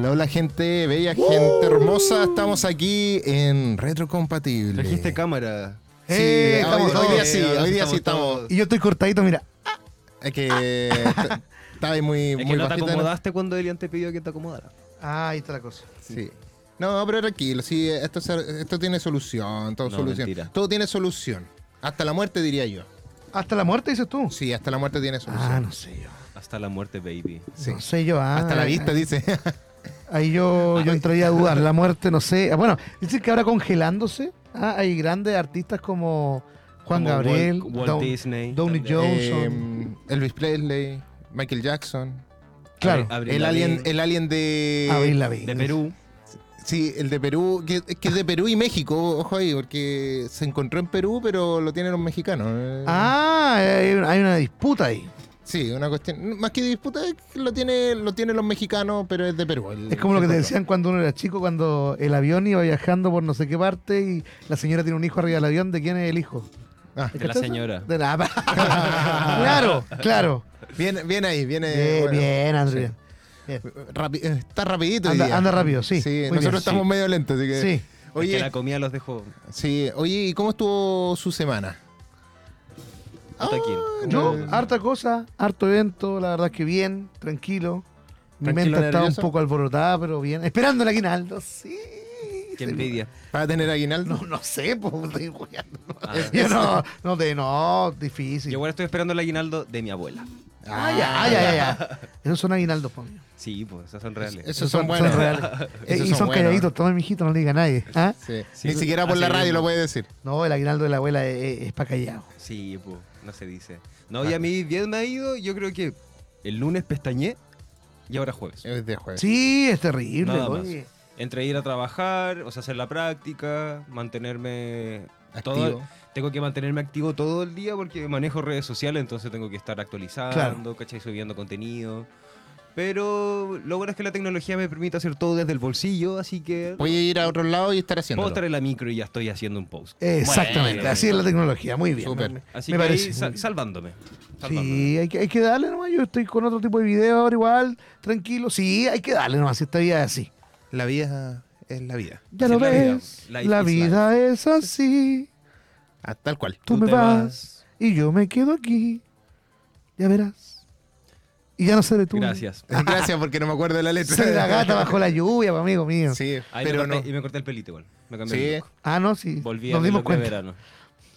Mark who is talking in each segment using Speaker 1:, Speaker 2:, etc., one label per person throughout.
Speaker 1: Hola, hola gente, bella gente hermosa. Estamos aquí en Retrocompatible.
Speaker 2: Trajiste cámara.
Speaker 1: Sí,
Speaker 3: Eh,
Speaker 1: hoy,
Speaker 3: estamos
Speaker 1: hoy
Speaker 3: todos.
Speaker 1: día sí,
Speaker 2: Eh,
Speaker 1: hoy día sí
Speaker 2: estamos.
Speaker 3: Y yo estoy cortadito, mira.
Speaker 1: Es que estaba ahí muy,
Speaker 2: Es
Speaker 1: muy
Speaker 2: que no te acomodaste cuando Elian te pidió que te acomodara.
Speaker 3: Ah, ahí está la cosa.
Speaker 1: Sí. No, pero tranquilo, sí, esto, se- esto tiene solución, todo
Speaker 2: No,
Speaker 1: solución.
Speaker 2: mentira.
Speaker 1: Todo tiene solución. Hasta la muerte diría yo.
Speaker 3: ¿Hasta la muerte dices tú?
Speaker 1: Sí, hasta la muerte tiene solución.
Speaker 3: Ah, no sé yo.
Speaker 2: Hasta la muerte, baby.
Speaker 1: Sí.
Speaker 3: No sé yo. ah,
Speaker 1: Hasta la vista, dice.
Speaker 3: Ahí yo, yo entraría a dudar. La muerte, no sé. Bueno, dicen que ahora congelándose. ah, hay grandes artistas como Juan
Speaker 2: Como
Speaker 3: Gabriel,
Speaker 2: Walt, Walt
Speaker 3: Down-
Speaker 2: Disney.
Speaker 3: Downey
Speaker 2: también.
Speaker 3: Johnson.
Speaker 1: Eh, Elvis Presley, Michael Jackson.
Speaker 3: Claro.
Speaker 1: El alien, el alien de.
Speaker 2: De Perú.
Speaker 1: Sí, el de Perú, que, que es de Perú y México, ojo ahí, porque se encontró en Perú, pero lo tienen los mexicanos.
Speaker 3: Ah, hay una, hay una disputa ahí.
Speaker 1: Sí, una cuestión. Más que disputa, es que lo tiene, lo tienen los mexicanos, pero es de Perú. el-
Speaker 3: Es como lo que te decían cuando uno era chico, cuando el avión iba viajando por no sé qué parte y la señora tiene un hijo arriba del avión. ¿De quién es el hijo?
Speaker 1: Ah,
Speaker 2: De la señora.
Speaker 3: De la... claro, claro.
Speaker 1: Bien, bien ahí, viene.
Speaker 3: Bien,
Speaker 1: bueno,
Speaker 3: bien, André.
Speaker 1: sí.
Speaker 3: Bien.
Speaker 1: Rapi- eh, está rapidito.
Speaker 3: Anda-
Speaker 1: día.
Speaker 3: anda rápido, sí,
Speaker 1: Sí, nosotros
Speaker 3: bien,
Speaker 1: estamos
Speaker 2: sí.
Speaker 1: medio lentos, así que.
Speaker 3: Sí.
Speaker 2: Es
Speaker 1: Oye,
Speaker 2: que la comida los dejó.
Speaker 1: sí, oye, ¿y cómo estuvo su semana?
Speaker 2: Hasta aquí.
Speaker 3: Yo,
Speaker 1: Eh,
Speaker 3: harta cosa, harto evento, la verdad es que bien, tranquilo. Mi mente estaba un
Speaker 1: nervioso.
Speaker 3: poco alborotada, pero bien. Esperando el aguinaldo, sí.
Speaker 2: Qué envidia.
Speaker 1: ¿Para tener aguinaldo?
Speaker 3: No, no sé, pues estoy jugando.
Speaker 2: Ah.
Speaker 3: Yo no, no, de, no, difícil.
Speaker 2: Yo igual estoy esperando el aguinaldo de mi abuela.
Speaker 3: Ah, ya, ah, ya, ya, ya. Esos son aguinaldos, pues.
Speaker 2: Sí, pues esas son reales.
Speaker 1: Esos son buenos.
Speaker 3: reales. Eh,
Speaker 1: Esos
Speaker 3: y
Speaker 1: son
Speaker 3: son calladitos, toma mijito, no le diga a nadie. ¿Ah?
Speaker 1: Sí.
Speaker 2: Sí,
Speaker 1: Ni siquiera por
Speaker 2: así
Speaker 1: la radio
Speaker 2: mismo.
Speaker 1: lo puede decir.
Speaker 3: No, el aguinaldo de la abuela es, es para callado.
Speaker 2: Sí, pues, no se dice. No, y a mí bien me ha ido, yo creo que el lunes pestañé y ahora jueves.
Speaker 1: Es de jueves.
Speaker 3: Sí, es terrible.
Speaker 2: Nada más.
Speaker 3: oye.
Speaker 2: Entre ir a trabajar, o sea, hacer la práctica, mantenerme
Speaker 1: Activo.
Speaker 2: todo. Tengo que mantenerme activo todo el día porque manejo redes sociales, entonces tengo que estar actualizando,
Speaker 3: Claro.
Speaker 2: ¿cachai? Subiendo contenido. Pero lo bueno es que la tecnología me permite hacer todo desde el bolsillo, así que
Speaker 1: Voy a ir a otro lado y estar haciendo.
Speaker 2: puedo estar en la micro y ya estoy haciendo un post.
Speaker 3: Exactamente,
Speaker 2: Bueno,
Speaker 3: así es la tecnología, muy bien.
Speaker 1: Súper.
Speaker 3: Me-
Speaker 2: Así
Speaker 3: me
Speaker 2: que
Speaker 3: parece.
Speaker 2: ahí sal- salvándome. salvándome.
Speaker 3: Sí, hay que, hay que darle nomás. Yo estoy con otro tipo de video ahora igual, tranquilo. Sí, hay que darle nomás, si esta vida es así.
Speaker 1: La vida es la vida.
Speaker 3: Ya lo
Speaker 2: es la vida.
Speaker 3: ves, la
Speaker 2: is
Speaker 3: vida es así.
Speaker 1: Ah, tal cual.
Speaker 3: Tú, me
Speaker 2: te
Speaker 3: vas, y yo me quedo aquí. Ya verás. Y ya no seré tú.
Speaker 2: Gracias.
Speaker 1: Gracias porque no me acuerdo de la letra.
Speaker 3: Seré la gata bajo la lluvia, pues, amigo mío.
Speaker 1: Sí,
Speaker 2: Ahí
Speaker 1: pero
Speaker 2: me
Speaker 1: no.
Speaker 2: corté, Y me corté el pelito igual. Me cambié
Speaker 1: Sí.
Speaker 2: el.
Speaker 3: Ah, no, sí.
Speaker 2: Volví
Speaker 3: Nos
Speaker 2: a
Speaker 3: dimos
Speaker 2: de
Speaker 3: cuenta.
Speaker 2: verano.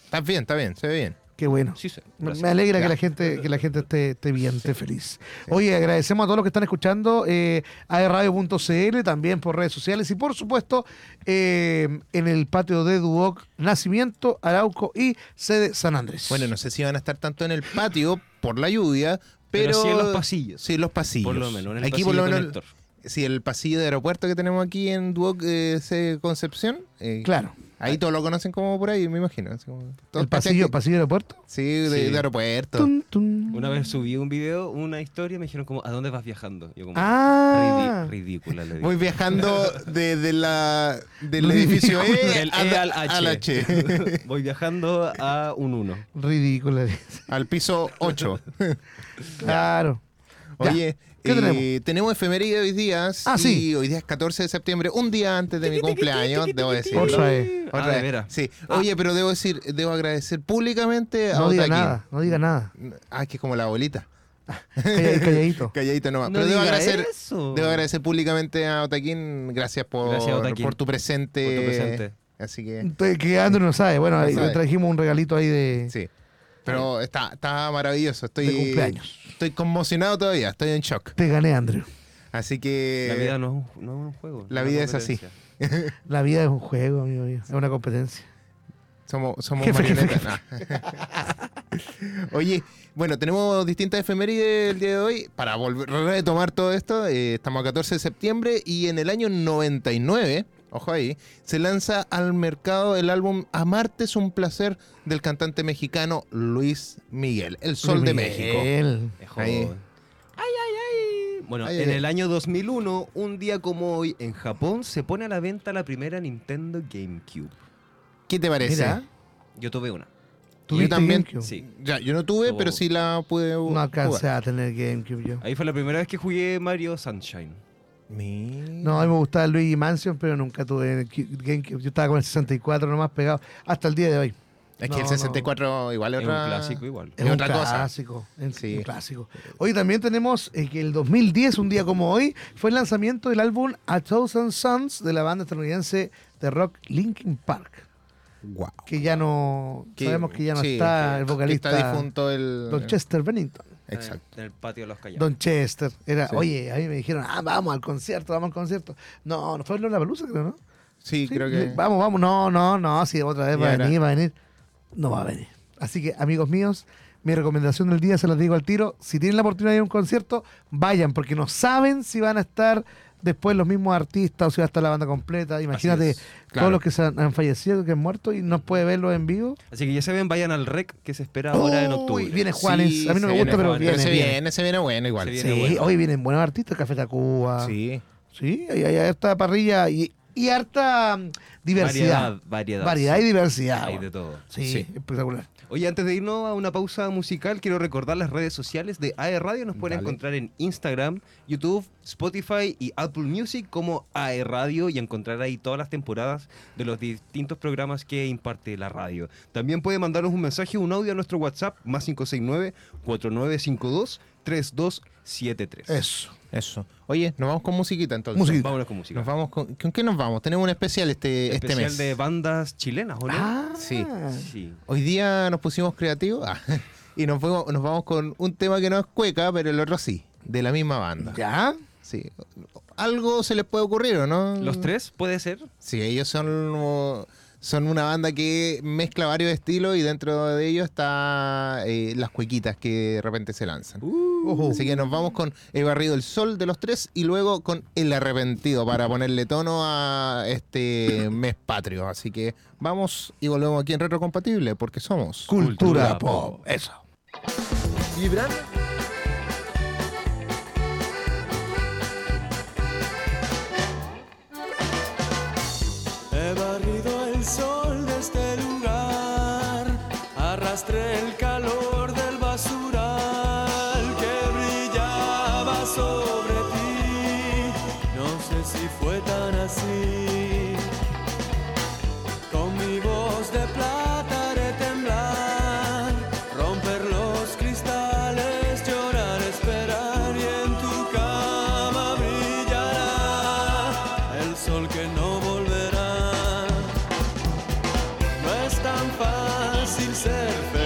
Speaker 1: Está bien, está bien, se ve bien.
Speaker 3: Qué bueno.
Speaker 2: Sí, sí.
Speaker 3: Me- alegra que la gente, que la gente esté, esté bien, esté feliz. Oye, agradecemos a todos los que están escuchando eh, aerradio.cl, también por redes sociales y por supuesto eh, en el patio de Duoc Nacimiento, Arauco y sede San Andrés.
Speaker 1: Bueno, no sé si van a estar tanto en el patio por la lluvia, pero.
Speaker 2: Pero sí en los pasillos.
Speaker 1: Sí, en los pasillos.
Speaker 2: Por lo menos, en el
Speaker 1: aquí
Speaker 2: pasillo
Speaker 1: por lo menos.
Speaker 2: conector.
Speaker 1: Sí, el pasillo de aeropuerto que tenemos aquí en Duoc eh, Concepción. eh,
Speaker 3: Claro.
Speaker 1: Ahí todos lo conocen como por ahí, me imagino. así como- todos
Speaker 3: El pasillo, de aeropuerto.
Speaker 1: Sí, de,
Speaker 2: Sí.
Speaker 1: de aeropuerto.
Speaker 3: Tun, tun.
Speaker 2: Una vez subí un video, una historia, me dijeron como, ¿a dónde vas viajando? Yo como,
Speaker 3: Ah.
Speaker 2: "Ridi- ridícula, le dije.
Speaker 1: Voy viajando desde la, del edificio E
Speaker 2: Del
Speaker 1: al,
Speaker 2: E al H.
Speaker 1: al H.
Speaker 2: Voy viajando a un 1.
Speaker 3: Ridículo.
Speaker 1: al piso 8.
Speaker 3: Claro. Ya.
Speaker 1: Oye,
Speaker 3: ¿Qué
Speaker 1: eh,
Speaker 3: tenemos?
Speaker 1: tenemos efeméride hoy día.
Speaker 3: Ah,
Speaker 1: y
Speaker 3: sí.
Speaker 1: hoy día es 14 de septiembre, un día antes de mi cumpleaños, debo decir.
Speaker 3: Otra vez.
Speaker 2: Ah, de veras.
Speaker 1: Sí. Oye, pero debo decir, debo agradecer públicamente a
Speaker 3: No diga
Speaker 1: Otaquín.
Speaker 3: nada, no diga nada.
Speaker 1: Ah, que es como la abuelita.
Speaker 3: Calla- Calladito.
Speaker 1: Calladito nomás.
Speaker 2: No
Speaker 1: pero debo agradecer,
Speaker 2: eso.
Speaker 1: debo agradecer públicamente a Otaquín. Gracias por,
Speaker 2: Gracias, Otaquín.
Speaker 1: por tu presente.
Speaker 2: Por tu presente.
Speaker 1: Así que,
Speaker 3: Entonces, Que Andrew no sabe. Bueno, ahí
Speaker 1: No sabe.
Speaker 3: le trajimos un regalito ahí de,
Speaker 1: sí. Pero está, está maravilloso. Estoy,
Speaker 3: de cumpleaños.
Speaker 1: Estoy conmocionado todavía. Estoy en shock.
Speaker 3: Te gané, Andrew.
Speaker 1: Así que.
Speaker 2: La vida no, es un- no es un juego.
Speaker 1: la vida es así.
Speaker 3: La vida es un juego, amigo mío. Es una competencia.
Speaker 1: Somos, somos
Speaker 3: Jefe, jefe,
Speaker 1: marionetas. Oye, bueno, tenemos distintas efemérides el día de hoy. Para volver a retomar todo esto, eh, estamos a 14 de septiembre y en el año 99, ojo ahí, se lanza al mercado el álbum Amarte es un placer del cantante mexicano Luis Miguel, El Sol de México. Ahí.
Speaker 2: Ay, ay, ay. Bueno,
Speaker 1: Ay,
Speaker 2: en
Speaker 1: ay,
Speaker 2: el año 2001, un día como hoy, en Japón, se pone a la venta la primera Nintendo GameCube.
Speaker 1: ¿Qué te parece?
Speaker 3: Mira,
Speaker 2: Yo tuve una.
Speaker 1: Yo
Speaker 3: ¿tuviste
Speaker 1: también.
Speaker 3: GameCube?
Speaker 2: Sí.
Speaker 1: Ya, yo no tuve, pero sí la pude
Speaker 3: No
Speaker 1: jugar.
Speaker 3: alcancé a tener GameCube yo.
Speaker 2: Ahí fue la primera vez que jugué Mario Sunshine.
Speaker 1: Mi-
Speaker 3: No, a mí me gustaba Luigi Mansion, pero nunca tuve GameCube. Yo estaba con el 64 nomás pegado hasta el día de hoy.
Speaker 1: Es
Speaker 3: No,
Speaker 1: que el
Speaker 3: no.
Speaker 1: 64 igual es,
Speaker 2: Es un clásico igual.
Speaker 3: Es
Speaker 1: Es
Speaker 3: un
Speaker 1: otra cosa.
Speaker 3: clásico.
Speaker 1: Sí.
Speaker 3: un clásico. Hoy también tenemos eh, que el 2010, un día como hoy, fue el lanzamiento del álbum A Thousand Suns de la banda estadounidense de rock Linkin Park.
Speaker 1: Guau.
Speaker 3: Que ya no.
Speaker 1: Que-
Speaker 3: sabemos que ya no
Speaker 1: sí,
Speaker 3: está
Speaker 1: que-
Speaker 3: el
Speaker 1: que
Speaker 3: vocalista.
Speaker 1: está difunto el.
Speaker 3: Don Chester Bennington.
Speaker 1: Exacto.
Speaker 2: En el patio de los callados.
Speaker 3: Don Chester. Era,
Speaker 1: Sí.
Speaker 3: oye, a mí me dijeron, ah, vamos al concierto, vamos al concierto. No, no fue la Palusa, creo, ¿no?
Speaker 1: Sí,
Speaker 3: Sí,
Speaker 1: creo que.
Speaker 3: Vamos, vamos. No, no, no. Si otra vez va a venir, va a venir. No va a venir. Así que, amigos míos, mi recomendación del día se las digo al tiro. Si tienen la oportunidad de ir a un concierto, vayan, porque no saben si van a estar después los mismos artistas o si va a estar la banda completa. Imagínate
Speaker 2: es,
Speaker 1: claro.
Speaker 3: todos los que se han, han fallecido, que han muerto y no puede verlos en vivo.
Speaker 2: Así que ya saben, vayan al rec que se espera ahora en
Speaker 3: Uy,
Speaker 2: octubre.
Speaker 3: viene Juanes.
Speaker 1: Sí,
Speaker 3: a mí no
Speaker 1: se
Speaker 3: me gusta,
Speaker 1: viene
Speaker 3: pero viene.
Speaker 1: se
Speaker 3: viene.
Speaker 1: viene, se viene bueno igual.
Speaker 2: Se viene
Speaker 3: Sí,
Speaker 2: bueno.
Speaker 3: hoy vienen buenos artistas, Café Tacuba.
Speaker 1: Sí.
Speaker 3: Sí, hay, hay harta parrilla y, y harta mm, diversidad.
Speaker 2: Variedad, variedad.
Speaker 3: Variedad y diversidad.
Speaker 2: Hay de todo.
Speaker 3: Sí,
Speaker 1: Sí.
Speaker 3: espectacular.
Speaker 2: Oye, antes de irnos a una pausa musical, quiero recordar las redes sociales de AE Radio. Nos pueden
Speaker 1: Dale.
Speaker 2: encontrar en Instagram, YouTube, Spotify y Apple Music como AE Radio y encontrar ahí todas las temporadas de los distintos programas que imparte la radio. También puede mandarnos un mensaje, un audio a nuestro WhatsApp, más 569-4952-3273.
Speaker 3: Eso.
Speaker 1: Eso. Oye, nos vamos con musiquita entonces.
Speaker 3: Musiquita.
Speaker 2: Vámonos con música.
Speaker 1: Nos vamos con. ¿Con qué nos vamos? Tenemos un especial este, este
Speaker 2: Especial
Speaker 1: mes.
Speaker 2: de bandas chilenas, ¿o no?
Speaker 3: Ah,
Speaker 1: Sí.
Speaker 2: Sí.
Speaker 1: Hoy día nos pusimos creativos ah, y nos, fuimos, nos vamos con un tema que no es cueca, pero el otro sí, de la misma banda.
Speaker 3: ¿Ya?
Speaker 1: Sí. Algo se les puede ocurrir, ¿o no?
Speaker 2: ¿Los tres? ¿Puede ser?
Speaker 1: Sí, ellos son, como- son una banda que mezcla varios estilos y dentro de ellos está eh, las cuequitas que de repente se lanzan.
Speaker 3: Ojo.
Speaker 1: Así que nos vamos con El Barrido el Sol de los tres y luego con El Arrepentido para ponerle tono a este mes patrio. Así que vamos y volvemos aquí en Retrocompatible porque somos
Speaker 3: Cultura,
Speaker 2: Cultura
Speaker 3: pop.
Speaker 2: pop.
Speaker 3: Eso.
Speaker 4: Gibran. Fácil ser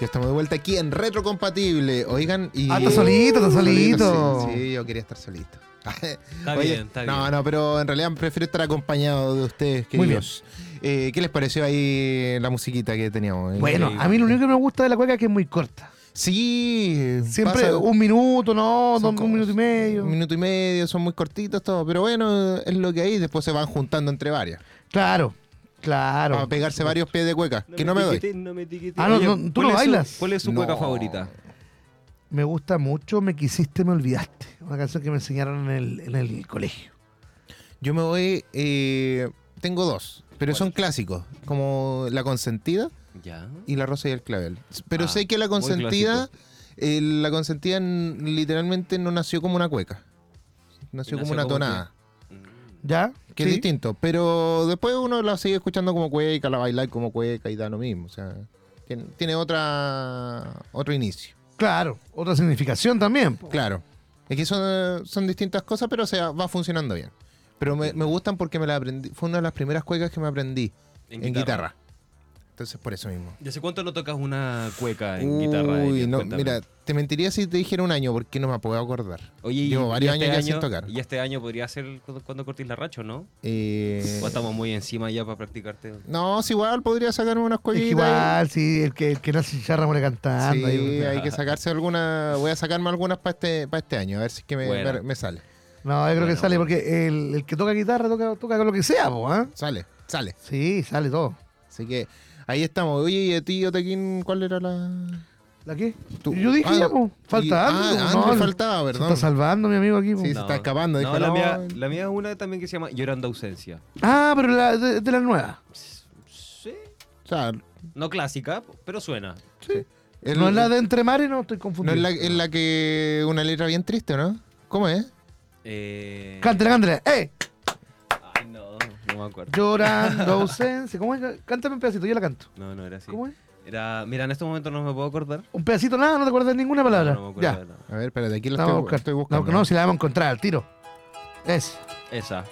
Speaker 1: Ya estamos de vuelta aquí en Retrocompatible. Oigan, y.
Speaker 3: Ah, está solito, está solito.
Speaker 1: Sí, sí, yo quería estar solito.
Speaker 2: Está bien, está
Speaker 1: no,
Speaker 2: bien.
Speaker 1: no, pero en realidad prefiero estar acompañado de ustedes,
Speaker 3: Muy bien.
Speaker 1: queridos. Eh, ¿Qué les pareció ahí la musiquita que teníamos? Eh,
Speaker 3: Bueno, a mí lo único que me gusta de la cueca es que es muy corta.
Speaker 1: Sí,
Speaker 3: Siempre
Speaker 1: pasa-
Speaker 3: un minuto, no, dos, un minuto y medio.
Speaker 1: Un minuto y medio, son muy cortitos todos, pero bueno, es lo que hay. Después se van juntando entre varias.
Speaker 3: Claro, claro.
Speaker 1: Para pegarse varios pies de cueca, que no me doy.
Speaker 2: no me.
Speaker 3: Ah, no,
Speaker 2: Oye,
Speaker 3: no, tú
Speaker 2: ¿cuál
Speaker 3: no
Speaker 2: es su-
Speaker 3: bailas.
Speaker 2: ¿Cuál es su
Speaker 1: No.
Speaker 2: cueca favorita?
Speaker 3: Me gusta mucho Me quisiste, me olvidaste. Una canción que me enseñaron en el, en el colegio.
Speaker 1: Yo me voy, eh, tengo dos, pero son clásicos, como La Consentida
Speaker 2: Ya.
Speaker 1: y La Rosa y el Clavel. Pero
Speaker 2: Ah,
Speaker 1: sé que La Consentida, eh, La Consentida literalmente no nació como una cueca, nació
Speaker 2: ¿Y
Speaker 1: como una
Speaker 2: como
Speaker 1: tonada.
Speaker 3: ¿Ya?
Speaker 1: Que es distinto, pero después uno la sigue escuchando como cueca, la baila como cueca y da lo mismo. O sea, tiene, tiene otra otro inicio.
Speaker 3: Claro, otra significación también. po.
Speaker 1: Claro. Es que son, son distintas cosas, pero o sea, va funcionando bien. Pero me, me gustan porque me la aprendí. Fue una de las primeras cuecas que me aprendí en, guitarra. Entonces, por eso mismo.
Speaker 2: ¿Y hace cuánto no tocas una cueca en guitarra?
Speaker 1: Uy, no,
Speaker 2: Cuéntame.
Speaker 1: mira, te mentiría si te dijera un año porque no me puedo acordar.
Speaker 2: Oye, y-
Speaker 1: Llevo
Speaker 2: y
Speaker 1: varios
Speaker 2: este
Speaker 1: años ya sin tocar.
Speaker 2: Y este año podría ser cuando, cuando cortís la racha, ¿no?
Speaker 1: Eh,
Speaker 2: ¿O estamos muy encima ya para practicarte?
Speaker 1: no, si igual podría sacarme unas cuequitas.
Speaker 3: igual, sí, el que, el que nace chicharra muere cantando.
Speaker 1: Sí,
Speaker 3: ahí.
Speaker 1: hay que sacarse alguna. Voy a sacarme algunas para este, para este año, a ver si es que me,
Speaker 2: Bueno.
Speaker 1: me- me sale.
Speaker 3: No, yo creo que sale porque el, el que toca guitarra toca, toca con lo que sea, po, ¿ah?
Speaker 1: Sale, sale.
Speaker 3: Sí, sale todo.
Speaker 1: Así que ahí estamos. Oye, ¿y a ti, Otequín, cuál era la...?
Speaker 3: ¿La qué?
Speaker 1: Tú-
Speaker 3: Yo dije
Speaker 1: ah,
Speaker 3: ya, po.
Speaker 1: y-
Speaker 3: Falta
Speaker 1: ah,
Speaker 3: no,
Speaker 1: faltaba,
Speaker 3: Se
Speaker 1: perdón.
Speaker 3: está salvando mi amigo aquí, po.
Speaker 1: Sí, se está escapando.
Speaker 2: No, la,
Speaker 1: no,
Speaker 2: mía, la mía es una también que se llama Llorando Ausencia.
Speaker 3: Ah, pero la, de, de la nueva.
Speaker 2: Sí.
Speaker 1: O sea,
Speaker 2: No clásica, pero suena.
Speaker 1: el-
Speaker 3: no es la de Entre Mares, no estoy
Speaker 1: no
Speaker 3: confundido.
Speaker 1: es la, es la que... Una letra bien triste, ¿no? ¿Cómo es?
Speaker 2: Eh...
Speaker 3: Cántale, cántale. ¡Eh!
Speaker 2: Me acuerdo.
Speaker 3: Llorando ausencia. ¿Cómo es? Cántame un pedacito, yo la canto.
Speaker 2: No, no era así.
Speaker 3: ¿Cómo es?
Speaker 2: Era, mira, en este momento no me puedo acordar.
Speaker 3: Un pedacito nada, no te acuerdas de ninguna palabra.
Speaker 2: No, no me acuerdo
Speaker 3: ya.
Speaker 2: de nada.
Speaker 1: A ver, espérate, aquí la
Speaker 3: Vamos a
Speaker 1: estoy,
Speaker 3: buscar.
Speaker 1: estoy buscando.
Speaker 3: No, no, si la vamos a encontrar al tiro. Es.
Speaker 2: Esa.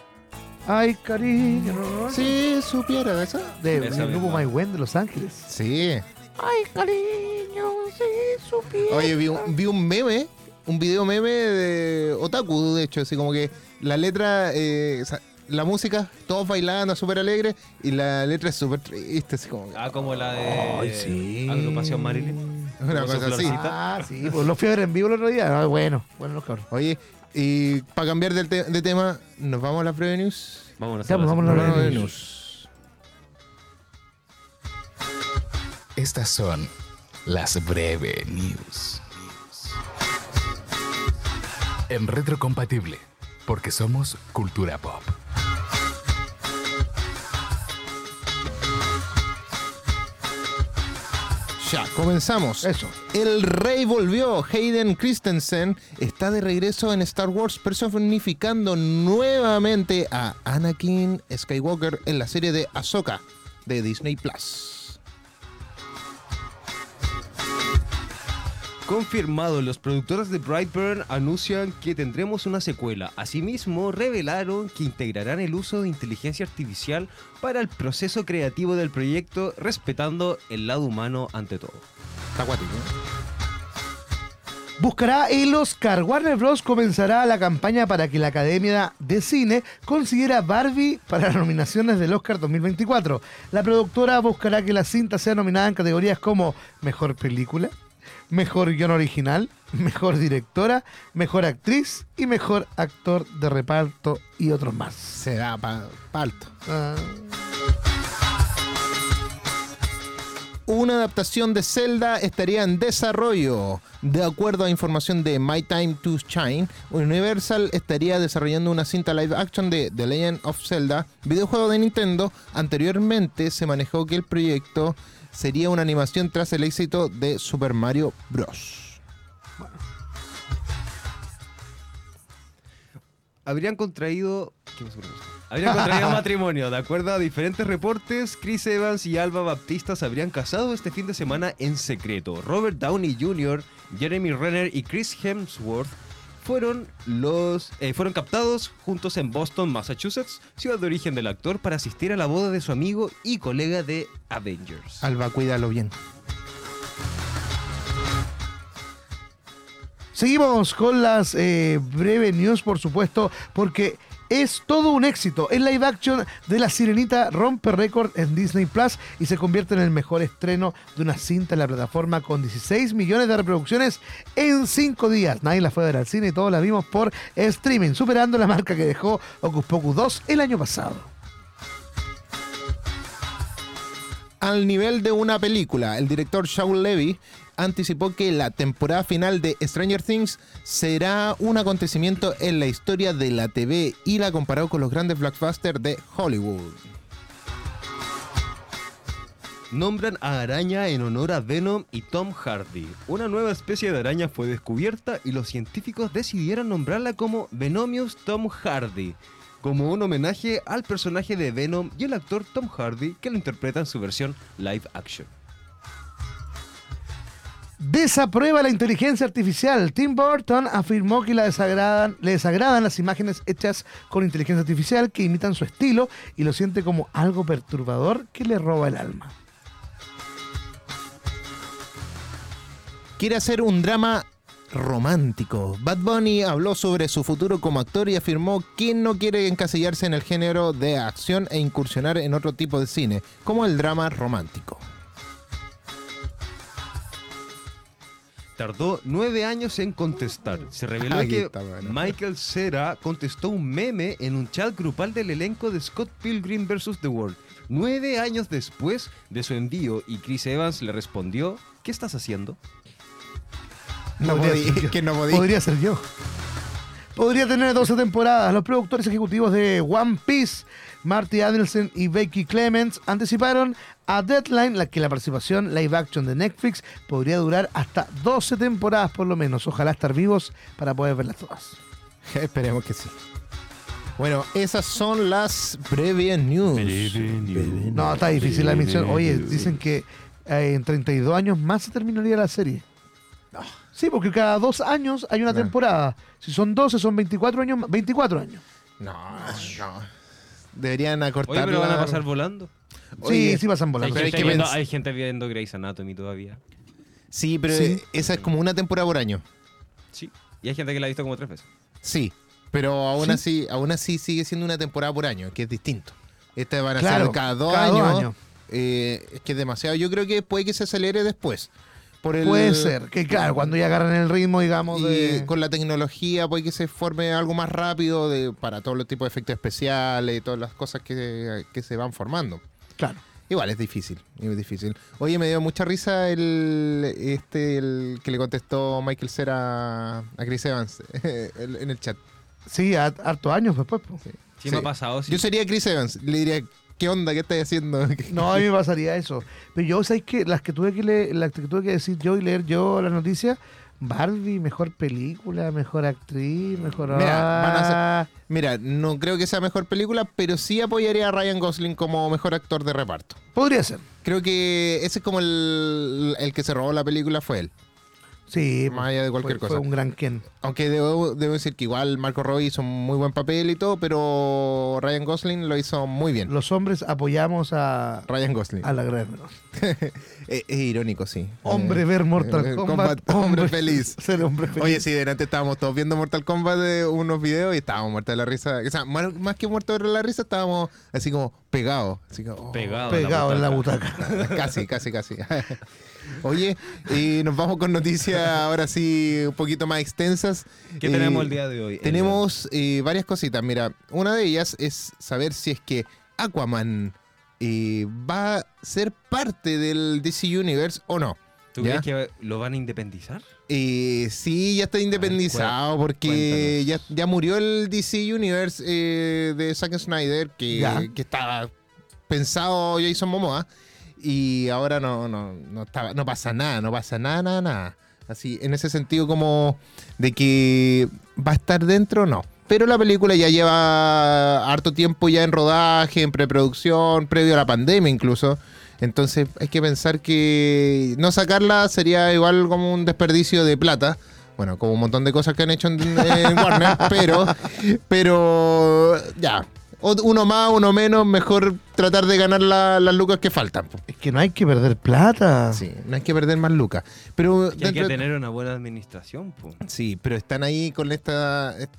Speaker 3: Ay, cariño.
Speaker 1: Sí, supiera de eso.
Speaker 3: De,
Speaker 2: Esa
Speaker 3: del grupo
Speaker 2: misma.
Speaker 3: My Wen de Los Ángeles.
Speaker 1: Sí.
Speaker 3: Ay, cariño, si supiera.
Speaker 1: Oye, vi un, vi un meme, un video meme de Otaku, de hecho, así como que la letra, eh, sa- la música, todos bailando, súper alegre, y la letra es súper triste, así como...
Speaker 2: Ah, como la de
Speaker 3: Ay, sí.
Speaker 2: Agrupación Marilyn.
Speaker 1: Una cosa así.
Speaker 2: florcita.
Speaker 3: Ah, sí, pues los fui a ver en vivo el otro día. Ah, bueno, bueno, los cabros.
Speaker 1: Oye, y para cambiar de, te- de tema, ¿nos vamos a las breve news?
Speaker 2: Vámonos.
Speaker 3: Ya,
Speaker 2: a
Speaker 3: pues,
Speaker 2: la-
Speaker 3: vámonos a la
Speaker 1: Breve
Speaker 3: breve
Speaker 1: news.
Speaker 5: Estas son las breve news. En retrocompatible, porque somos cultura pop.
Speaker 1: Ya, comenzamos.
Speaker 3: Eso.
Speaker 1: El rey volvió. Hayden Christensen está de regreso en Star Wars, personificando nuevamente a Anakin Skywalker en la serie de Ahsoka de Disney Plus.
Speaker 2: Confirmado, los productores de Brightburn anuncian que tendremos una secuela. Asimismo, revelaron que integrarán el uso de inteligencia artificial para el proceso creativo del proyecto, respetando el lado humano ante todo.
Speaker 1: Está acuático, ¿eh?
Speaker 3: Buscará el Oscar. Warner Bros. comenzará la campaña para que la Academia de Cine considera Barbie para las nominaciones del Oscar 2024. La productora buscará que la cinta sea nominada en categorías como Mejor Película, Mejor Guión Original, Mejor Directora, Mejor Actriz y Mejor Actor de Reparto y otros más.
Speaker 1: Se da para alto.
Speaker 3: Ah,
Speaker 1: Una adaptación de Zelda estaría en desarrollo. De acuerdo a información de My Time to Shine, Universal estaría desarrollando una cinta live action de The Legend of Zelda, videojuego de Nintendo. Anteriormente se manejó que el proyecto sería una animación tras el éxito de Super Mario Bros.
Speaker 2: Habrían contraído. Habrían contraído matrimonio. De acuerdo a diferentes reportes, Chris Evans y Alba Baptista se habrían casado este fin de semana en secreto. Robert Downey Jr., Jeremy Renner y Chris Hemsworth fueron los eh, fueron captados juntos en Boston, Massachusetts, ciudad de origen del actor, para asistir a la boda de su amigo y colega de Avengers.
Speaker 1: Alba, cuídalo bien.
Speaker 3: Seguimos con las eh, breves news, por supuesto, porque es todo un éxito. El live action de La Sirenita rompe récord en Disney Plus y se convierte en el mejor estreno de una cinta en la plataforma con 16 millones de reproducciones en 5 días. Nadie la fue a ver al cine y todos la vimos por streaming, superando la marca que dejó Ocus Pocus 2 el año pasado.
Speaker 1: Al nivel de una película, el director Shaul Levy anticipó que la temporada final de Stranger Things será un acontecimiento en la historia de la TV y la comparó con los grandes blockbusters de Hollywood.
Speaker 2: Nombran a araña en honor a Venom y Tom Hardy. Una nueva especie de araña fue descubierta y los científicos decidieron nombrarla como Venomius Tom Hardy, como un homenaje al personaje de Venom y el actor Tom Hardy que lo interpreta en su versión live action.
Speaker 3: Desaprueba la inteligencia artificial. Tim Burton afirmó que le desagradan las imágenes hechas con inteligencia artificial que imitan su estilo y lo siente como algo perturbador que le roba el alma.
Speaker 1: Quiere hacer un drama romántico. Bad Bunny habló sobre su futuro como actor y afirmó que no quiere encasillarse en el género de acción e incursionar en otro tipo de cine, como el drama romántico.
Speaker 2: Tardó nueve años en contestar. Se reveló que
Speaker 1: está, bueno.
Speaker 2: Michael Cera contestó un meme en un chat grupal del elenco de Scott Pilgrim vs. The World. Nueve años después de su envío y Chris Evans le respondió, ¿qué estás haciendo?
Speaker 1: No
Speaker 3: Podría
Speaker 1: podí-
Speaker 3: ser yo.
Speaker 1: que no podí.
Speaker 3: Podría ser yo. Podría tener 12 temporadas. Los productores ejecutivos de One Piece, Marty Adelson y Becky Clements, anticiparon a Deadline la que la participación live action de Netflix podría durar hasta 12 temporadas por lo menos. Ojalá estar vivos para poder verlas todas.
Speaker 1: Esperemos que sí. Bueno, esas son las previas news.
Speaker 3: No, está difícil la misión. Oye, dicen que eh, en 32 años más se terminaría la serie. Sí, porque cada dos años hay una temporada. Si son 12, son 24 años. más- 24 años.
Speaker 1: No, no. Deberían
Speaker 2: Oye,
Speaker 1: acortar.
Speaker 2: pero van a pasar volando.
Speaker 1: Oye,
Speaker 3: sí, sí pasan
Speaker 2: Hay
Speaker 3: volando.
Speaker 1: Pero hay
Speaker 2: gente,
Speaker 1: que
Speaker 2: viendo, hay gente viendo Grey's Anatomy todavía.
Speaker 1: Sí, pero
Speaker 3: Sí.
Speaker 1: esa es como una temporada por año.
Speaker 2: Sí. Y hay gente que la ha visto como tres veces.
Speaker 1: Sí. Pero aún
Speaker 3: Sí.
Speaker 1: así, aún así sigue siendo una temporada por año, que es distinto. Esta van a
Speaker 3: Claro,
Speaker 1: ser cada dos
Speaker 3: cada dos
Speaker 1: años.
Speaker 3: años.
Speaker 1: eh, es que es demasiado. Yo creo que puede que se acelere después. Por el,
Speaker 3: Puede ser, que claro, cuando ya agarran el ritmo, digamos,
Speaker 1: Y
Speaker 3: de...
Speaker 1: con la tecnología puede que se forme algo más rápido de, para todos los tipos de efectos especiales y todas las cosas que, que se van formando.
Speaker 3: Claro.
Speaker 1: Igual es difícil, es difícil. Oye, me dio mucha risa el este el que le contestó Michael Cera a Chris Evans el- en el chat.
Speaker 3: Sí, ha- hartos años después. po.
Speaker 2: Sí,
Speaker 1: Sí.
Speaker 2: me ha pasado. sí.
Speaker 1: Yo sería Chris Evans, le diría, ¿qué onda? ¿Qué estás haciendo?
Speaker 3: No, a mí me pasaría eso. Pero yo, ¿sabes qué? Las que tuve que leer, las que tuve que decir yo y leer yo las noticias, Barbie, mejor película, mejor actriz, mejor...
Speaker 1: Mira, van a
Speaker 3: Ah,
Speaker 1: Mira, no creo que sea mejor película, pero sí apoyaría a Ryan Gosling como mejor actor de reparto.
Speaker 3: Podría ser.
Speaker 1: Creo que ese es como el, el que se robó la película fue él.
Speaker 3: Sí,
Speaker 1: Más allá de cualquier
Speaker 3: fue,
Speaker 1: cosa.
Speaker 3: fue un gran Ken.
Speaker 1: Aunque debo, debo decir que igual Marco Robbie hizo un muy buen papel y todo, pero Ryan Gosling lo hizo muy bien.
Speaker 3: Los hombres apoyamos a,
Speaker 1: Ryan Gosling.
Speaker 3: a la guerrera.
Speaker 1: es, es irónico, sí.
Speaker 3: Hombre
Speaker 1: Eh,
Speaker 3: ver Mortal
Speaker 1: eh,
Speaker 3: Kombat.
Speaker 1: hombre feliz.
Speaker 3: Ser hombre feliz.
Speaker 1: Oye, sí, delante estábamos todos viendo Mortal Kombat de unos videos y estábamos muertos de la risa. O sea, más, más que muertos de la risa, estábamos así como pegados. Así como, oh,
Speaker 2: Pegado.
Speaker 3: Pegado en la
Speaker 2: butaca.
Speaker 3: butaca.
Speaker 1: Casi, casi, casi. Oye, y nos vamos con noticias ahora sí un poquito más extensas.
Speaker 2: ¿Qué
Speaker 1: Eh,
Speaker 2: tenemos el día de hoy?
Speaker 1: Tenemos eh, varias cositas. Mira, una de ellas es saber si es que Aquaman eh, va a ser parte del DC Universe o no.
Speaker 2: ¿Tú
Speaker 1: ¿Ya?
Speaker 2: crees que lo van a independizar?
Speaker 1: Eh, sí, ya está independizado porque ya, ya murió el DC Universe eh, de Zack Snyder que, que estaba pensado Jason Momoa y ahora no, no, no, estaba, no pasa nada, no pasa nada, nada, nada. Así, en ese sentido como de que va a estar dentro, no. Pero la película ya lleva harto tiempo ya en rodaje, en preproducción, previo a la pandemia incluso. Entonces hay que pensar que no sacarla sería igual como un desperdicio de plata. Bueno, como un montón de cosas que han hecho en, en Warner, pero, pero ya. Uno más, uno menos, mejor tratar de ganar la- las lucas que faltan.
Speaker 3: Es que no hay que perder plata.
Speaker 1: Sí, no hay que perder más lucas. Pero
Speaker 2: Que hay que tener una buena administración. po.
Speaker 1: Sí, pero están ahí con esta. est-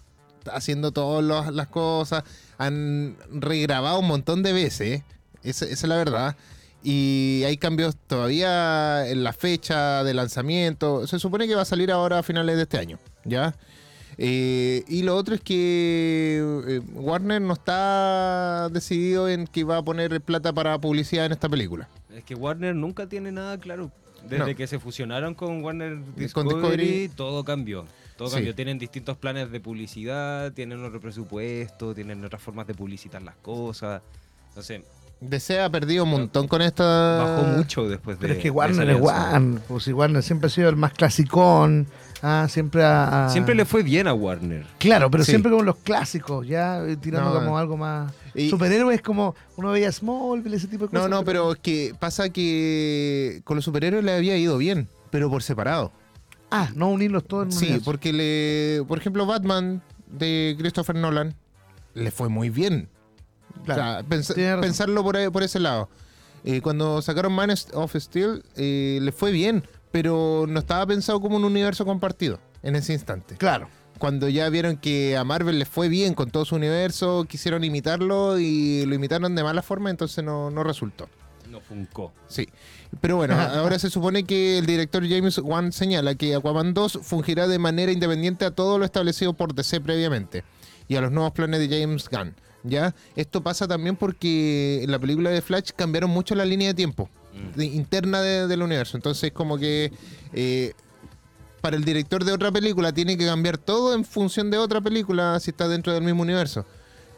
Speaker 1: haciendo todas las cosas. Han regrabado un montón de veces. Esa, esa es la verdad. Y hay cambios todavía en la fecha de lanzamiento. Se supone que va a salir ahora a finales de este año. ¿Ya? Eh, y lo otro es que eh, Warner no está decidido en que va a poner plata para publicidad en esta película.
Speaker 2: Es que Warner nunca tiene nada claro. Desde
Speaker 1: No.
Speaker 2: que se fusionaron con Warner
Speaker 1: Con
Speaker 2: Discovery, todo cambió. Todo
Speaker 1: Sí.
Speaker 2: cambió. Tienen distintos planes de publicidad, tienen otro presupuesto, tienen otras formas de publicitar las cosas. Sé,
Speaker 1: DC ha perdido un montón con esta.
Speaker 2: bajó mucho después de.
Speaker 3: Pero es que Warner es. Warner. Pues si Warner siempre ha sido el más clasicón. Ah, siempre ha-
Speaker 2: Siempre le fue bien a Warner.
Speaker 3: Claro, pero
Speaker 1: Sí.
Speaker 3: siempre como los clásicos, ya eh, tirando
Speaker 1: No,
Speaker 3: como algo más.
Speaker 1: Y-
Speaker 3: Superhéroes como uno veía Smallville, ese tipo de
Speaker 1: No,
Speaker 3: cosas.
Speaker 1: no, pero es que pasa que con los superhéroes le había ido bien, pero por separado.
Speaker 3: Ah, no unirlos todos en un
Speaker 1: Sí,
Speaker 3: universo.
Speaker 1: porque le, por ejemplo, Batman de Christopher Nolan le fue muy bien.
Speaker 3: Claro,
Speaker 1: O sea, pens-
Speaker 3: tiene razón.
Speaker 1: pensarlo por, ahí- por ese lado. Eh, cuando sacaron Man of Steel eh, le fue bien, pero no estaba pensado como un universo compartido en ese instante.
Speaker 3: Claro.
Speaker 1: Cuando ya vieron que a Marvel le fue bien con todo su universo, quisieron imitarlo y lo imitaron de mala forma, entonces no, no resultó.
Speaker 2: No funcó.
Speaker 1: Sí. Pero bueno, ahora se supone que el director James Wan señala que Aquaman 2 fungirá de manera independiente a todo lo establecido por DC previamente y a los nuevos planes de James Gunn. ¿Ya? Esto pasa también porque en la película de Flash cambiaron mucho la línea de tiempo interna de- del universo. Entonces, como que eh, para el director de otra película tiene que cambiar todo en función de otra película si está dentro del mismo universo.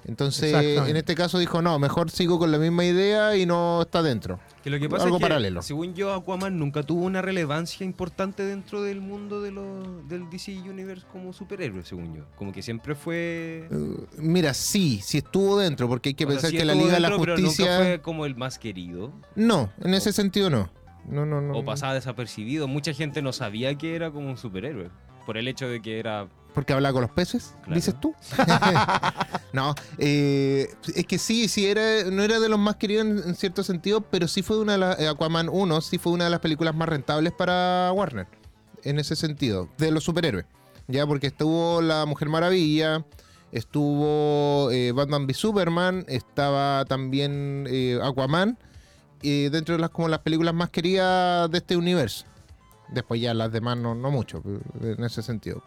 Speaker 1: Entonces, en este caso dijo, no, mejor sigo con la misma idea y no está dentro.
Speaker 2: Que lo que pasa
Speaker 1: Algo
Speaker 2: es que,
Speaker 1: paralelo.
Speaker 2: según yo, Aquaman nunca tuvo una relevancia importante dentro del mundo de lo- del DC Universe como superhéroe, según yo. Como que siempre fue...
Speaker 1: Uh, mira, sí, sí estuvo dentro, porque hay que
Speaker 2: o sea,
Speaker 1: pensar
Speaker 2: sí
Speaker 1: que la Liga de la
Speaker 2: dentro, pero
Speaker 1: Justicia.
Speaker 2: nunca fue como el más querido.
Speaker 1: No, en ese sentido no. No, no, no.
Speaker 2: O pasaba desapercibido. Mucha gente no sabía que era como un superhéroe. Por el hecho de que era...
Speaker 1: Porque hablaba con los peces,
Speaker 2: Claro.
Speaker 1: dices tú. no, eh, es que sí, sí, era, no era de los más queridos en, en cierto sentido, pero sí fue una de las. eh, Aquaman 1 sí fue una de las películas más rentables para Warner. En ese sentido, de los superhéroes. Ya, porque estuvo La Mujer Maravilla, estuvo eh, Batman v Superman, estaba también eh, Aquaman, y dentro de las como las películas más queridas de este universo. Después ya las demás no, no mucho, en ese sentido.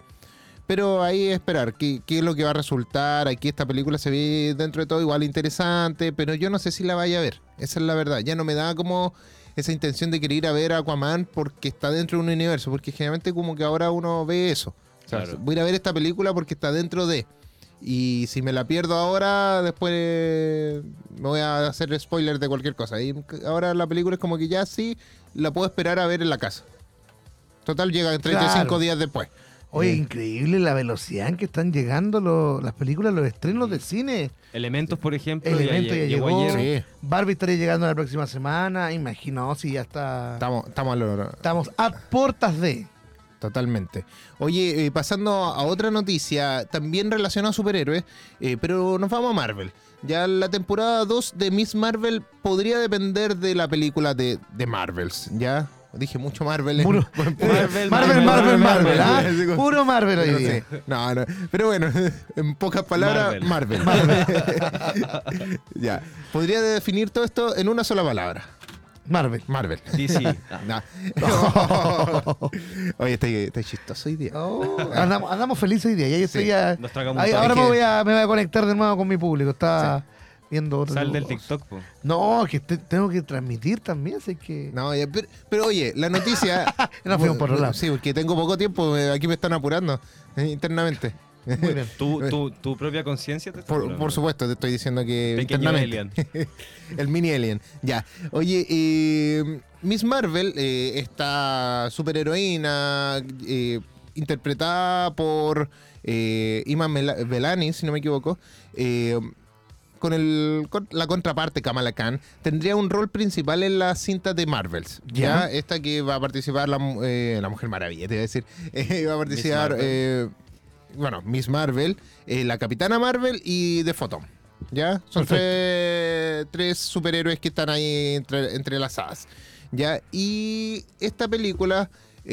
Speaker 1: Pero ahí esperar qué, qué es lo que va a resultar. Aquí esta película se ve dentro de todo igual interesante, pero yo no sé si la vaya a ver. Esa es la verdad. Ya no me da como esa intención de querer ir a ver a Aquaman porque está dentro de un universo, porque generalmente como que ahora uno ve eso. O sea,
Speaker 2: Claro.
Speaker 1: Voy a ir a ver esta película porque está dentro de. Y si me la pierdo ahora, después me voy a hacer spoiler de cualquier cosa. Y ahora la película es como que ya sí la puedo esperar a ver en la casa. Total, llega 35
Speaker 3: Claro.
Speaker 1: días después.
Speaker 3: Oye,
Speaker 1: Eh,
Speaker 3: increíble la velocidad en que están llegando los- las películas, los estrenos de cine.
Speaker 2: Elementos, por ejemplo,
Speaker 3: Elementos ya
Speaker 2: llegó
Speaker 3: llegó.
Speaker 2: ayer.
Speaker 1: Sí.
Speaker 3: Barbie estaría llegando la próxima semana. Imagino si ya está.
Speaker 1: Estamos, estamos a lo-
Speaker 3: Estamos a puertas de.
Speaker 1: Totalmente. Oye, eh, pasando a otra noticia, también relacionada a superhéroes, eh, pero nos vamos a Marvel. Ya la temporada 2 de Miss Marvel podría depender de la película de, de Marvels, ¿ya? Dije mucho Marvel. en-
Speaker 3: Puro-
Speaker 2: Marvel,
Speaker 3: Marvel, Marvel,
Speaker 2: Marvel,
Speaker 3: Marvel. ¿ah?
Speaker 1: Marvel.
Speaker 3: Puro Marvel hoy día.
Speaker 1: no, no. Pero bueno, en pocas palabras, Marvel. ya. Podría definir todo esto en una sola palabra.
Speaker 3: Marvel.
Speaker 1: Marvel.
Speaker 2: DC.
Speaker 1: No. Oye, está, está chistoso hoy día.
Speaker 3: Oh, andamos, andamos felices hoy día. Ya yo estoy
Speaker 1: Sí,
Speaker 3: Ahí- ahora
Speaker 1: Hay
Speaker 3: me
Speaker 1: que-
Speaker 3: voy, a, me voy a conectar de nuevo con mi público. Está viendo otro.
Speaker 2: Sal del TikTok, po.
Speaker 3: No, que te- tengo que transmitir también, así que.
Speaker 1: No, ya, pero, pero oye, la noticia.
Speaker 3: Nos fuimos por otro lado.
Speaker 1: Sí, porque tengo poco tiempo, eh, aquí me están apurando eh, internamente.
Speaker 3: Muy bien.
Speaker 2: Tu, tu, tu propia conciencia te está
Speaker 1: Por, por supuesto, te estoy diciendo que
Speaker 2: Pequeño
Speaker 1: internamente.
Speaker 2: alien.
Speaker 1: El mini alien. Ya. Oye, eh, Miss Marvel, eh, esta superheroína eh, interpretada por eh, Iman Belani, si no me equivoco, eh, con, el, con la contraparte Kamala Khan, tendría un rol principal en las cintas de Marvels.
Speaker 3: Ya.
Speaker 1: Esta que va a participar la, eh, la Mujer Maravilla, te iba a decir. Eh, va a participar, eh, bueno, Miss Marvel, la Capitana Marvel y The Photon. ¿Ya? Son tres, tres superhéroes que están ahí entre- entrelazadas. ¿Ya? Y esta película,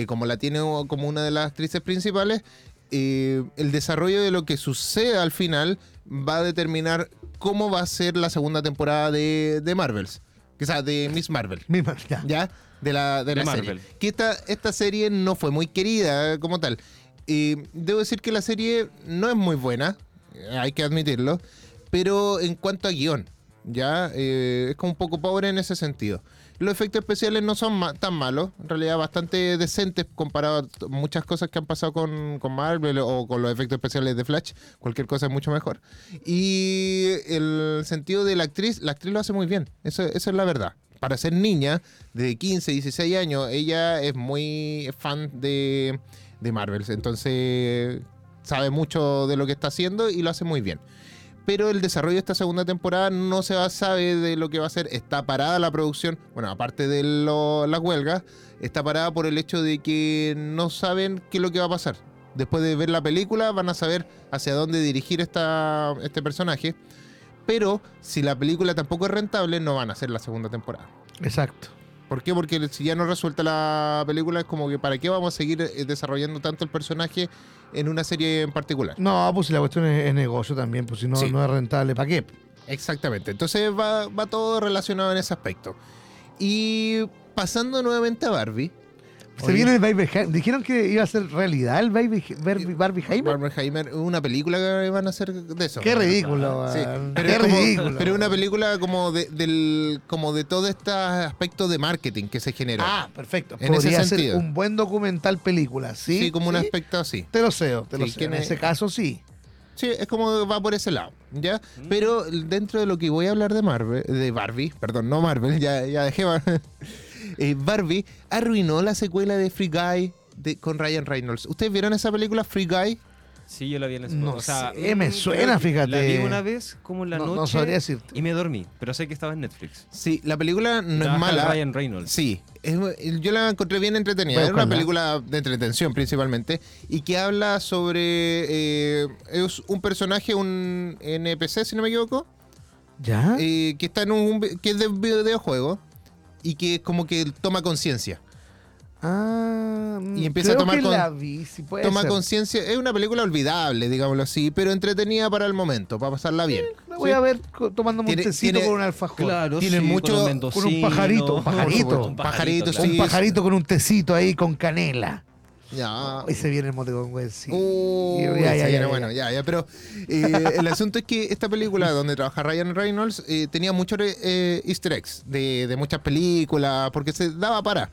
Speaker 1: como la tiene como una de las actrices principales, el desarrollo de lo que sucede al final va a determinar cómo va a ser la segunda temporada de, de Marvels. O sea, de Miss Marvel.
Speaker 3: Misma- ya.
Speaker 1: ¿Ya? De la, de
Speaker 2: De
Speaker 1: la serie.
Speaker 2: Marvel.
Speaker 1: Que esta, esta serie no fue muy querida como tal. Y debo decir que la serie no es muy buena, eh, hay que admitirlo, pero en cuanto a guion, ya Eh, es como un poco pobre en ese sentido. Los efectos especiales no son ma- tan malos, en realidad bastante decentes comparado a muchas cosas que han pasado con, con Marvel o con los efectos especiales de Flash. Cualquier cosa es mucho mejor. Y el sentido de la actriz, la actriz lo hace muy bien, eso, eso es la verdad. Para ser niña de 15, 16 años, ella es muy fan de, de Marvel, entonces sabe mucho de lo que está haciendo y lo hace muy bien pero el desarrollo de esta segunda temporada no se va, sabe de lo que va a ser. Está parada la producción, bueno, aparte de lo- las huelgas, está parada por el hecho de que no saben qué es lo que va a pasar. Después de ver la película van a saber hacia dónde dirigir esta, este personaje, pero si la película tampoco es rentable, no van a hacer la segunda temporada.
Speaker 3: Exacto.
Speaker 1: ¿Por qué? Porque si ya no resuelta la película, es como que ¿para qué vamos a seguir eh, desarrollando tanto el personaje en una serie en particular?
Speaker 3: No, pues si la cuestión es, es negocio también, pues si no,
Speaker 1: Sí.
Speaker 3: no es rentable, ¿para qué?
Speaker 1: Exactamente. Entonces va, va todo relacionado en ese aspecto. Y pasando nuevamente a Barbie.
Speaker 3: Se
Speaker 1: Oye,
Speaker 3: viene el Baby Heimer. Dijeron que iba a ser realidad el Baby, Barbie, Barbie Heimer.
Speaker 1: Barbenheimer, una película que van a hacer de eso.
Speaker 3: Qué ridículo,
Speaker 1: Sí, pero
Speaker 3: Qué
Speaker 1: es como-
Speaker 3: ridículo.
Speaker 1: Pero una película como de, del, como de todo este aspecto de marketing que se genera.
Speaker 3: Ah, perfecto.
Speaker 1: En ese
Speaker 3: ser
Speaker 1: sentido.
Speaker 3: un buen documental película, ¿sí?
Speaker 1: sí, como un aspecto así.
Speaker 3: Te lo sé, te lo sé.
Speaker 1: ¿quién
Speaker 3: En
Speaker 1: es?
Speaker 3: ese caso sí.
Speaker 1: Sí, es como va por ese lado, ¿ya? Pero dentro de lo que voy a hablar de Marvel, de Barbie, perdón, no Marvel, ya, ya dejé Eh, Barbie arruinó la secuela de Free Guy de, con Ryan Reynolds. ¿Ustedes vieron esa película Free Guy?
Speaker 2: Sí, yo la vi en ese
Speaker 3: No
Speaker 2: o sea,
Speaker 3: sé, me suena, fíjate.
Speaker 2: La vi una vez como en la
Speaker 3: No- no
Speaker 2: noche
Speaker 3: sabría decirte.
Speaker 2: y me dormí, pero sé que estaba en Netflix.
Speaker 1: Sí, la película no
Speaker 2: Trabaja
Speaker 1: es mala.
Speaker 2: Ryan Reynolds.
Speaker 1: Sí, es- yo la encontré bien entretenida.
Speaker 3: Voy a
Speaker 1: Es una película de entretención principalmente y que habla sobre eh, es un personaje, un NPC, si no me equivoco,
Speaker 3: ¿Ya?
Speaker 1: eh, que está en un que es de videojuego y que como que toma conciencia.
Speaker 3: Ah,
Speaker 1: Y empieza a tomar
Speaker 3: que
Speaker 1: con-
Speaker 3: la vi, sí puede
Speaker 1: Toma conciencia. Es una película olvidable, digámoslo así, pero entretenida para el momento, para pasarla bien.
Speaker 3: La voy
Speaker 1: Sí.
Speaker 3: a ver tomando un tecito con un alfajor.
Speaker 2: Claro,
Speaker 1: Tiene
Speaker 2: sí,
Speaker 1: mucho-
Speaker 2: con, un
Speaker 3: con un
Speaker 2: mendocino,
Speaker 3: pajarito, un pajarito.
Speaker 1: Un pajarito,
Speaker 2: claro.
Speaker 1: sí.
Speaker 3: Un pajarito con un tecito ahí con canela.
Speaker 1: Ya.
Speaker 3: Hoy se viene el mote con güey, sí.
Speaker 1: Uy,
Speaker 3: Ya, ya,
Speaker 1: se viene
Speaker 3: ya,
Speaker 1: bueno,
Speaker 3: ya.
Speaker 1: ya, pero eh, el asunto es que esta película donde trabaja Ryan Reynolds eh, tenía muchos eh, easter eggs de, de muchas películas, porque se daba para.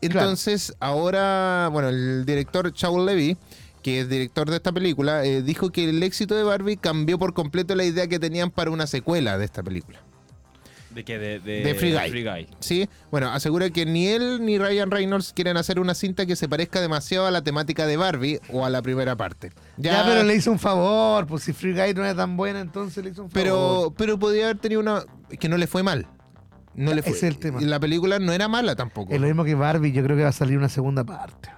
Speaker 1: Entonces, ahora, bueno, el director Shaul Levy, que es director de esta película, dijo que el éxito de Barbie cambió por completo la idea que tenían para una secuela de esta película.
Speaker 2: ¿De qué? De, de,
Speaker 1: De Free Guy. ¿Sí? Bueno, asegura que ni él ni Ryan Reynolds quieren hacer una cinta que se parezca demasiado a la temática de Barbie o a la primera parte.
Speaker 3: Ya, pero le hizo un favor. Pues si Free Guy no era tan buena, entonces le hizo un favor.
Speaker 1: Pero, pero podía haber tenido una. que no le fue mal. No le fue.
Speaker 3: es el tema.
Speaker 1: Y La película no era mala tampoco.
Speaker 3: Es lo mismo que Barbie, yo creo que va a salir una segunda parte.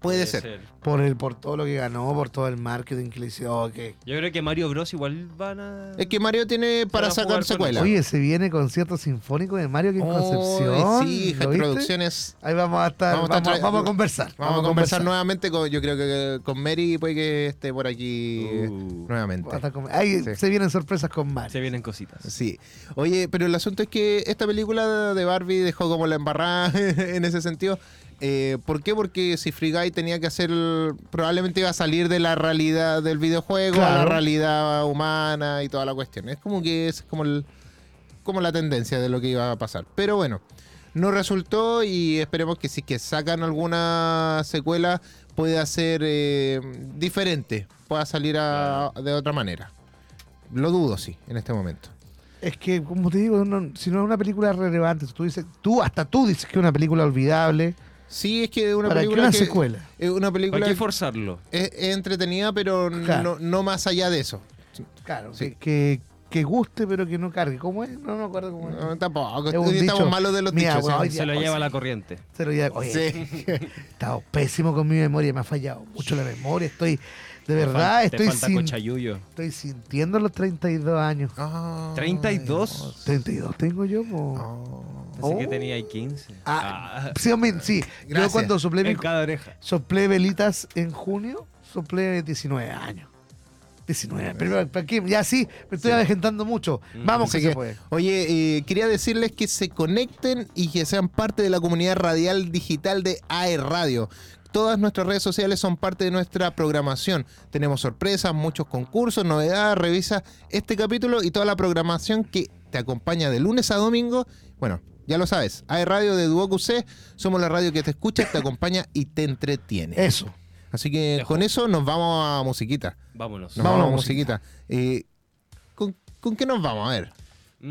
Speaker 1: Puede ser.
Speaker 3: Por el, por todo lo que ganó, por todo el marketing que le. Que...
Speaker 2: Yo creo que Mario Bros. igual van a.
Speaker 1: Es que Mario tiene para sacar secuela.
Speaker 3: Oye, se viene concierto sinfónico de Mario aquí en
Speaker 1: Oy,
Speaker 3: Concepción.
Speaker 1: Sí,
Speaker 3: ¿lo viste?
Speaker 1: producciones.
Speaker 3: Ahí vamos a estar,
Speaker 1: Vamos
Speaker 3: vamos,
Speaker 1: a estar tra-
Speaker 3: vamos a conversar.
Speaker 1: Vamos, a conversar nuevamente con, yo creo que con Mary puede que esté por aquí
Speaker 2: Uh.
Speaker 1: nuevamente.
Speaker 3: Con- Ahí
Speaker 1: Sí.
Speaker 3: se vienen sorpresas con Mario.
Speaker 2: Se vienen cositas.
Speaker 1: Sí. Oye, pero el asunto es que esta película de Barbie dejó como la embarrada en ese sentido. Eh, ¿Por qué? Porque si Free Guy tenía que hacer, probablemente iba a salir de la realidad del videojuego a la realidad humana y toda la cuestión. Es como que es como, el, como la tendencia de lo que iba a pasar. Pero bueno, no resultó y esperemos que si que sacan alguna secuela pueda ser eh, diferente, pueda salir a- de otra manera. Lo dudo, sí, en este momento.
Speaker 3: Es que, como te digo, no- si no es una película relevante, tú dices, tú, hasta tú dices que es una película olvidable.
Speaker 1: Sí, es que es una
Speaker 3: ¿Para qué
Speaker 1: película
Speaker 3: una
Speaker 1: que-
Speaker 3: secuela?
Speaker 1: Es una película
Speaker 2: Hay que forzarlo.
Speaker 1: es, es entretenida, pero
Speaker 3: Claro.
Speaker 1: no, no más allá de eso.
Speaker 3: Claro,
Speaker 1: Sí.
Speaker 3: que, que, que guste, pero que no cargue. ¿Cómo es? No, no me acuerdo cómo es.
Speaker 1: No, tampoco.
Speaker 3: Es un
Speaker 1: Hoy estamos
Speaker 3: dicho.
Speaker 1: malos de los
Speaker 3: Mira,
Speaker 2: Se lo lleva
Speaker 3: sí.
Speaker 2: la corriente.
Speaker 3: Se lo lleva- Oye,
Speaker 1: Sí.
Speaker 3: he estado pésimo con mi memoria, me ha fallado mucho la memoria. Estoy, de verdad,
Speaker 2: Te
Speaker 3: estoy,
Speaker 2: falta
Speaker 3: sin-
Speaker 2: cochayuyo.
Speaker 3: estoy sintiendo los 32 años.
Speaker 1: Ay,
Speaker 2: 32.
Speaker 1: Dios.
Speaker 3: 32 tengo yo, po.
Speaker 1: Oh.
Speaker 2: Así que
Speaker 3: Oh.
Speaker 2: tenía ahí 15.
Speaker 3: Ah, sí, hombre, sí. Yo
Speaker 1: Gracias.
Speaker 3: cuando soplé, mi-
Speaker 2: En cada oreja.
Speaker 3: soplé velitas en junio, soplé 19 años. 19, pero ¿para qué? Ya sí, me estoy avejentando mucho. Vamos
Speaker 1: Así
Speaker 3: que,
Speaker 1: que,
Speaker 3: se puede.
Speaker 1: Oye, eh, quería decirles que se conecten y que sean parte de la comunidad radial digital de AE Radio. Todas nuestras redes sociales son parte de nuestra programación. Tenemos sorpresas, muchos concursos, novedades. Revisa este capítulo y toda la programación que te acompaña de lunes a domingo. Bueno, ya lo sabes, AE Radio de Duoc UC. Somos la radio que te escucha, te acompaña y te entretiene.
Speaker 3: Eso.
Speaker 1: Así que con eso nos vamos a musiquita.
Speaker 2: Vámonos.
Speaker 1: Nos vamos a musiquita. Eh, ¿con, con qué nos vamos? A ver.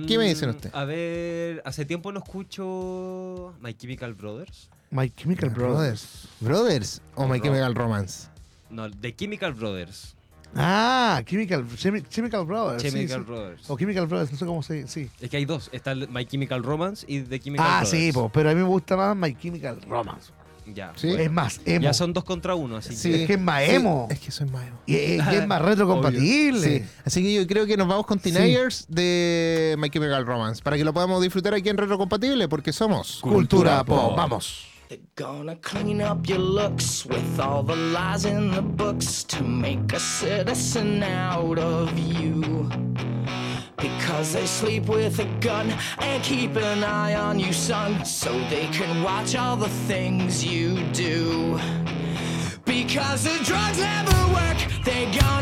Speaker 1: ¿Qué me dicen
Speaker 2: Mm,
Speaker 1: usted?
Speaker 2: A ver, hace tiempo no escucho My Chemical Brothers.
Speaker 3: My Chemical Brothers.
Speaker 1: Brothers o My
Speaker 2: Bro-
Speaker 1: Chemical Romance.
Speaker 2: No, The Chemical Brothers.
Speaker 3: Ah, Chemical, Chemi- Chemical Brothers.
Speaker 2: Chemical
Speaker 3: sí.
Speaker 2: Brothers.
Speaker 3: O Chemical Brothers, no sé cómo se sí.
Speaker 2: Es que hay dos. Está el My Chemical Romance y The Chemical
Speaker 3: Ah,
Speaker 2: Brothers.
Speaker 3: sí, po, pero a mí me gusta más My Chemical Romance.
Speaker 2: Ya.
Speaker 1: Sí.
Speaker 3: Es más emo.
Speaker 2: Ya son dos contra uno, así
Speaker 1: Sí.
Speaker 3: Es que es más
Speaker 1: Sí,
Speaker 3: emo.
Speaker 1: Es que soy más emo.
Speaker 3: Y, y- y es más retrocompatible.
Speaker 1: Sí. Así que yo creo que nos vamos con Teenagers de My Chemical Romance para que lo podamos disfrutar aquí en Retro Compatible porque somos
Speaker 3: Cultura pop. Vamos.
Speaker 6: They're gonna clean up your looks with all the lies in the books to make a citizen out of you. Because they sleep with a gun and keep an eye on you, son, so they can watch all the things you do. Because the drugs never work, They're gonna